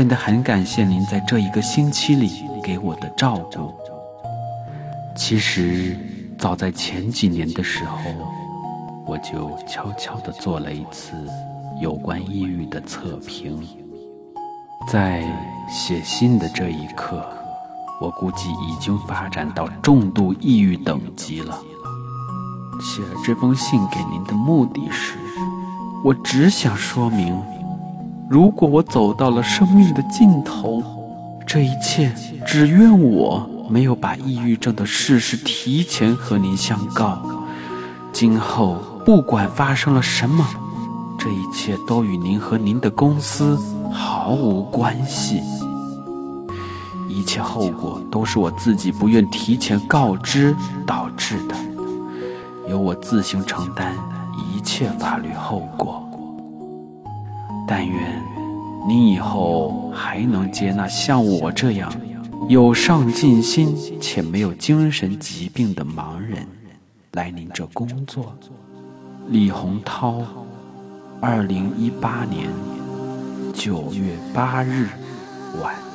真的很感谢您在这一个星期里给我的照顾。其实，早在前几年的时候，我就悄悄地做了一次有关抑郁的测评。在写信的这一刻，我估计已经发展到重度抑郁等级了。写这封信给您的目的是，我只想说明，如果我走到了生命的尽头，这一切只怨我没有把抑郁症的事实提前和您相告。今后不管发生了什么，这一切都与您和您的公司毫无关系，一切后果都是我自己不愿提前告知导致的。由我自行承担一切法律后果。但愿你以后还能接纳像我这样有上进心且没有精神疾病的盲人来您这工作。李洪涛，二零一八年九月八日晚。